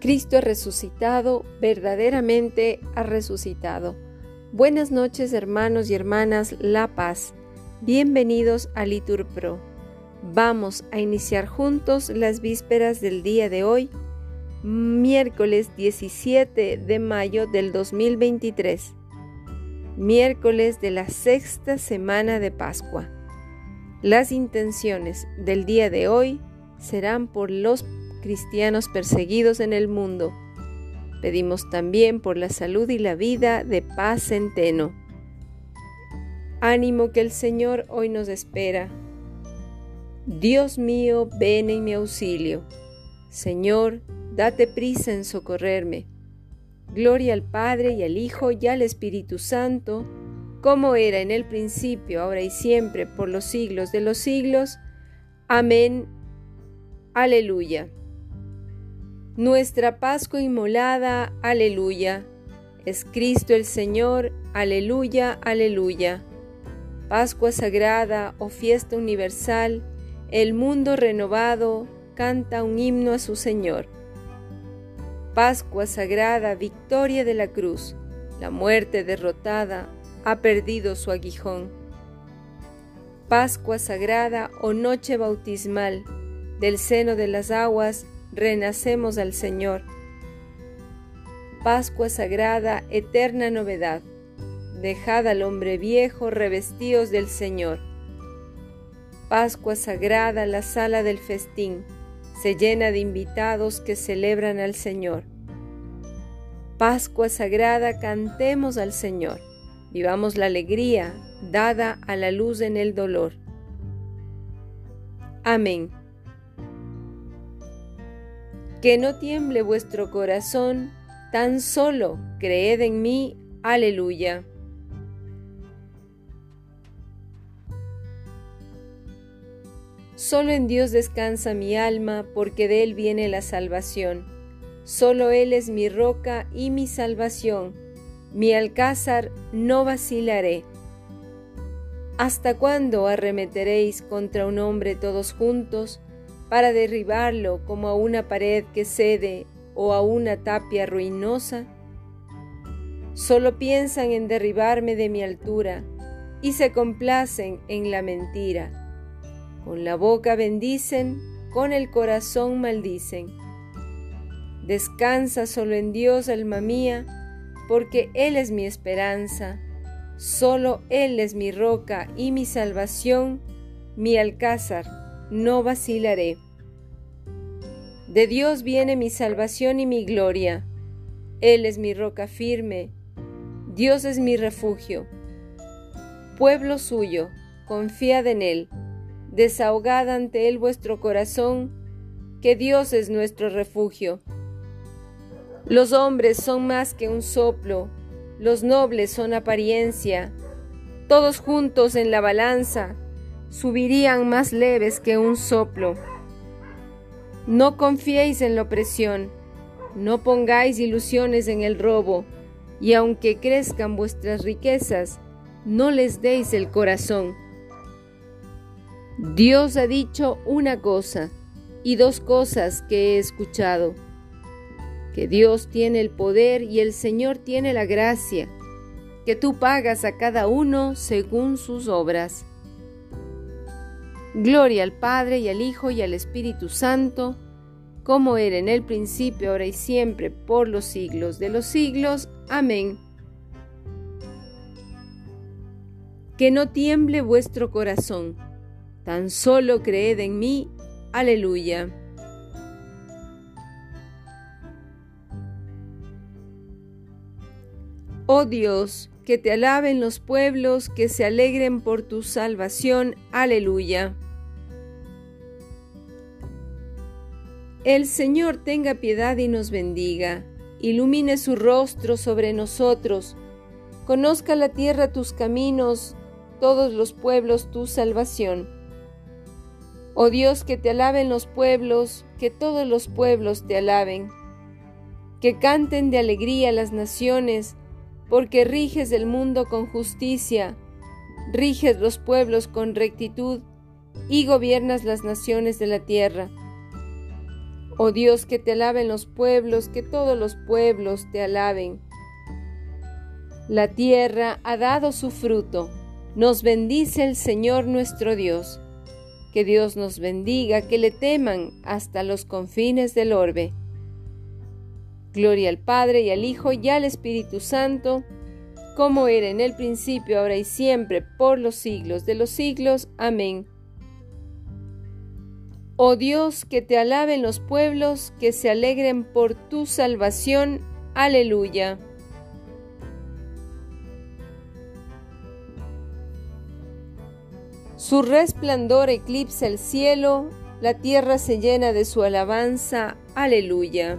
Cristo ha resucitado, verdaderamente ha resucitado. Buenas noches hermanos y hermanas La Paz. Bienvenidos a Litur Pro. Vamos a iniciar juntos las vísperas del día de hoy, miércoles 17 de mayo del 2023, miércoles de la sexta semana de Pascua. Las intenciones del día de hoy serán por los cristianos perseguidos en el mundo. Pedimos también por la salud y la vida de Paz Centeno. Ánimo que el Señor hoy nos espera. Dios mío, ven en mi auxilio. Señor, date prisa en socorrerme. Gloria al Padre y al Hijo y al Espíritu Santo, como era en el principio, ahora y siempre, por los siglos de los siglos. Amén. Aleluya. Nuestra Pascua inmolada, aleluya. Es Cristo el Señor, aleluya, aleluya. Pascua sagrada o fiesta universal, el mundo renovado canta un himno a su Señor. Pascua sagrada, victoria de la cruz, la muerte derrotada ha perdido su aguijón. Pascua sagrada o noche bautismal, del seno de las aguas renacemos al Señor. Pascua sagrada, eterna novedad. Dejad al hombre viejo revestidos del Señor. Pascua sagrada, la sala del festín se llena de invitados que celebran al Señor. Pascua sagrada, cantemos al Señor. Vivamos la alegría dada a la luz en el dolor. Amén. Que no tiemble vuestro corazón, tan solo creed en mí. Aleluya. Solo en Dios descansa mi alma, porque de Él viene la salvación. Solo Él es mi roca y mi salvación. Mi alcázar no vacilaré. ¿Hasta cuándo arremeteréis contra un hombre todos juntos? Para derribarlo como a una pared que cede o a una tapia ruinosa? Solo piensan en derribarme de mi altura y se complacen en la mentira. Con la boca bendicen, con el corazón maldicen. Descansa solo en Dios, alma mía, porque Él es mi esperanza. Solo Él es mi roca y mi salvación, mi alcázar no vacilaré. De Dios viene mi salvación y mi gloria. Él es mi roca firme. Dios es mi refugio. Pueblo suyo, confiad en Él. Desahogad ante Él vuestro corazón, que Dios es nuestro refugio. Los hombres son más que un soplo, los nobles son apariencia, todos juntos en la balanza, subirían más leves que un soplo. No confiéis en la opresión, no pongáis ilusiones en el robo, y aunque crezcan vuestras riquezas, no les deis el corazón. Dios ha dicho una cosa y dos cosas que he escuchado, que Dios tiene el poder y el Señor tiene la gracia, que tú pagas a cada uno según sus obras. Gloria al Padre y al Hijo y al Espíritu Santo, como era en el principio, ahora y siempre, por los siglos de los siglos. Amén. Que no tiemble vuestro corazón, tan solo creed en mí. Aleluya. Oh Dios, que te alaben los pueblos, que se alegren por tu salvación. Aleluya. El Señor tenga piedad y nos bendiga, ilumine su rostro sobre nosotros, conozca la tierra tus caminos, todos los pueblos tu salvación. Oh Dios, que te alaben los pueblos, que todos los pueblos te alaben, que canten de alegría las naciones, porque riges el mundo con justicia, riges los pueblos con rectitud y gobiernas las naciones de la tierra. Oh Dios, que te alaben los pueblos, que todos los pueblos te alaben. La tierra ha dado su fruto. Nos bendice el Señor nuestro Dios. Que Dios nos bendiga, que le teman hasta los confines del orbe. Gloria al Padre y al Hijo y al Espíritu Santo, como era en el principio, ahora y siempre, por los siglos de los siglos. Amén. Oh Dios, que te alaben los pueblos, que se alegren por tu salvación. Aleluya. Su resplandor eclipsa el cielo, la tierra se llena de su alabanza. Aleluya.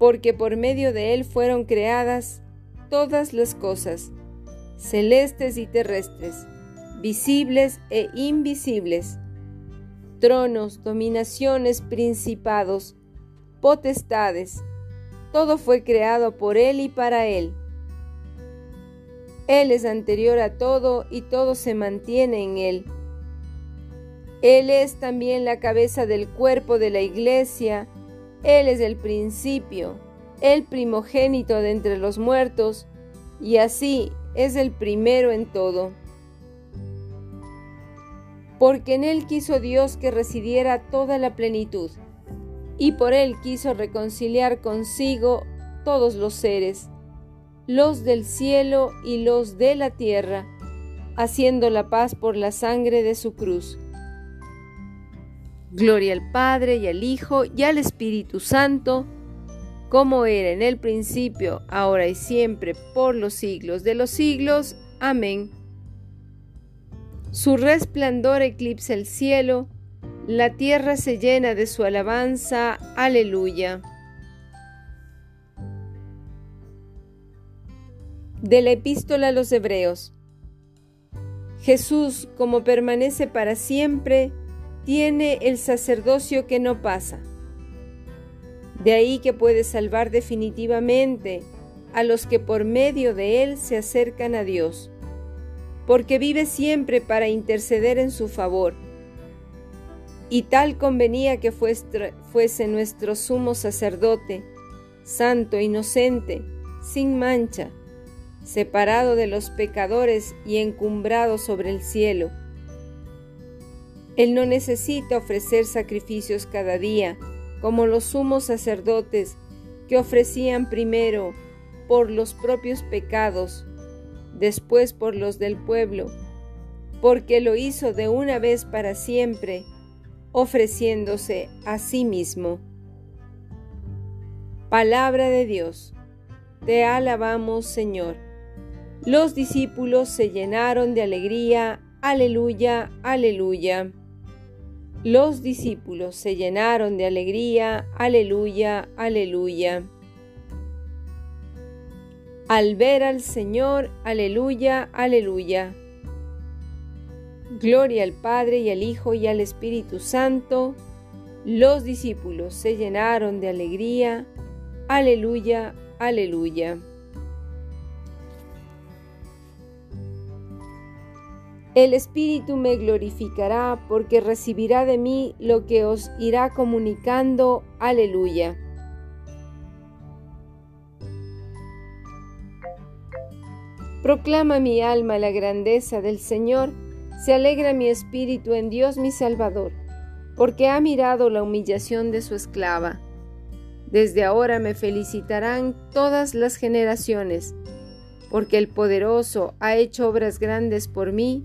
porque por medio de él fueron creadas todas las cosas, celestes y terrestres, visibles e invisibles, tronos, dominaciones, principados, potestades, todo fue creado por Él y para Él. Él es anterior a todo y todo se mantiene en Él. Él es también la cabeza del cuerpo de la iglesia, él es el principio, el primogénito de entre los muertos, y así es el primero en todo. Porque en Él quiso Dios que residiera toda la plenitud, y por Él quiso reconciliar consigo todos los seres, los del cielo y los de la tierra, haciendo la paz por la sangre de su cruz Gloria al Padre y al Hijo y al Espíritu Santo, como era en el principio, ahora y siempre, por los siglos de los siglos. Amén. Su resplandor eclipsa el cielo, la tierra se llena de su alabanza. Aleluya. De la epístola a los Hebreos. Jesús, como permanece para siempre, tiene el sacerdocio que no pasa. De ahí que puede salvar definitivamente a los que por medio de él se acercan a Dios, porque vive siempre para interceder en su favor. Y tal convenía que fuese nuestro sumo sacerdote, santo, inocente, sin mancha, separado de los pecadores y encumbrado sobre el cielo él no necesita ofrecer sacrificios cada día, como los sumos sacerdotes que ofrecían primero por los propios pecados, después por los del pueblo, porque lo hizo de una vez para siempre, ofreciéndose a sí mismo. Palabra de Dios. Te alabamos, Señor. Los discípulos se llenaron de alegría. Aleluya, aleluya. Los discípulos se llenaron de alegría, aleluya, aleluya. Al ver al Señor, aleluya, aleluya. Gloria al Padre y al Hijo y al Espíritu Santo. Los discípulos se llenaron de alegría, aleluya, aleluya. El Espíritu me glorificará porque recibirá de mí lo que os irá comunicando. Aleluya. Proclama mi alma la grandeza del Señor, se alegra mi espíritu en Dios mi Salvador, porque ha mirado la humillación de su esclava. Desde ahora me felicitarán todas las generaciones, porque el poderoso ha hecho obras grandes por mí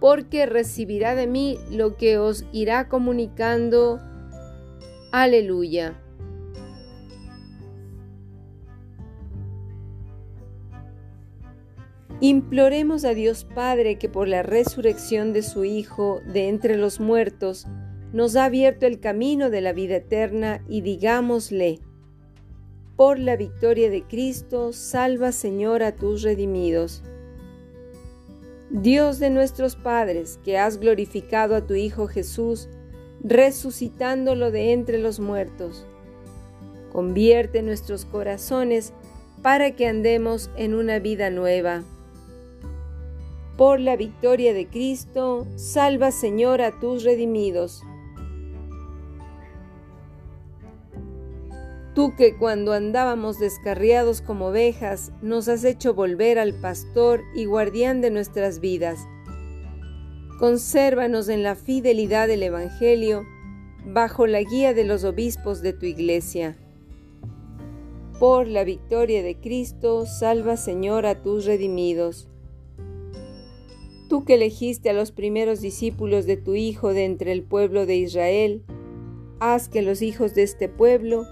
porque recibirá de mí lo que os irá comunicando. Aleluya. Imploremos a Dios Padre que por la resurrección de su Hijo de entre los muertos nos ha abierto el camino de la vida eterna y digámosle, por la victoria de Cristo, salva Señor a tus redimidos. Dios de nuestros padres, que has glorificado a tu Hijo Jesús, resucitándolo de entre los muertos, convierte nuestros corazones para que andemos en una vida nueva por la victoria de Cristo, salva Señor a tus redimidos. Tú que cuando andábamos descarriados como ovejas, nos has hecho volver al pastor y guardián de nuestras vidas. Consérvanos en la fidelidad del Evangelio, bajo la guía de los obispos de tu iglesia. Por la victoria de Cristo, salva Señor a tus redimidos. Tú que elegiste a los primeros discípulos de tu Hijo de entre el pueblo de Israel, haz que los hijos de este pueblo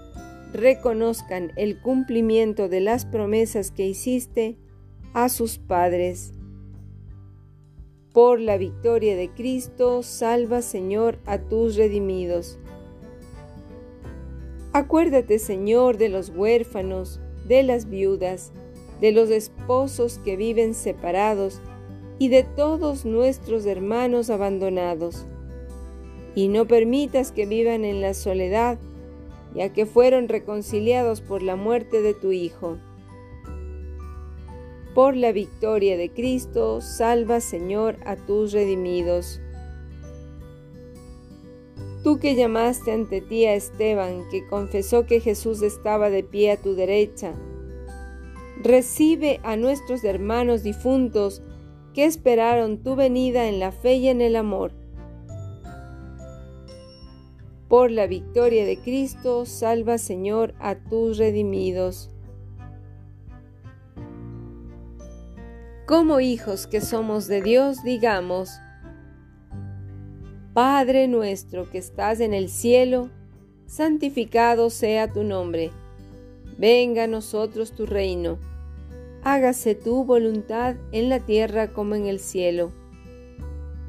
reconozcan el cumplimiento de las promesas que hiciste a sus padres. Por la victoria de Cristo, salva Señor a tus redimidos. Acuérdate Señor de los huérfanos, de las viudas, de los esposos que viven separados, y de todos nuestros hermanos abandonados. Y no permitas que vivan en la soledad, ya que fueron reconciliados por la muerte de tu Hijo. Por la victoria de Cristo, salva Señor a tus redimidos. Tú que llamaste ante ti a Esteban, que confesó que Jesús estaba de pie a tu derecha, recibe a nuestros hermanos difuntos que esperaron tu venida en la fe y en el amor. Por la victoria de Cristo, salva Señor a tus redimidos. Como hijos que somos de Dios, digamos, Padre nuestro que estás en el cielo, santificado sea tu nombre. Venga a nosotros tu reino hágase tu voluntad en la tierra como en el cielo.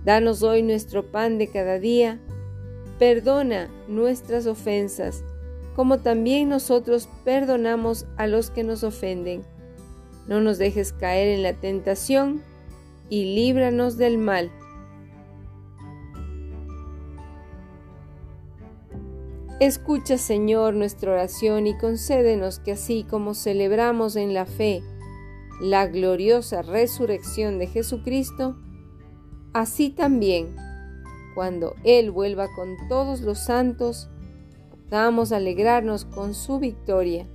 Danos hoy nuestro pan de cada día, perdona nuestras ofensas, como también nosotros perdonamos a los que nos ofenden. No nos dejes caer en la tentación y líbranos del mal. Escucha, Señor, nuestra oración y concédenos que así como celebramos en la fe, la gloriosa resurrección de Jesucristo, así también, cuando Él vuelva con todos los santos, podamos alegrarnos con su victoria.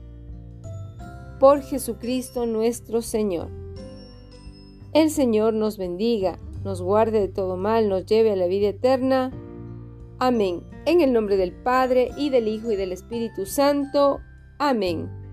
Por Jesucristo nuestro Señor. El Señor nos bendiga, nos guarde de todo mal, nos lleve a la vida eterna. Amén. En el nombre del Padre, y del Hijo, y del Espíritu Santo. Amén.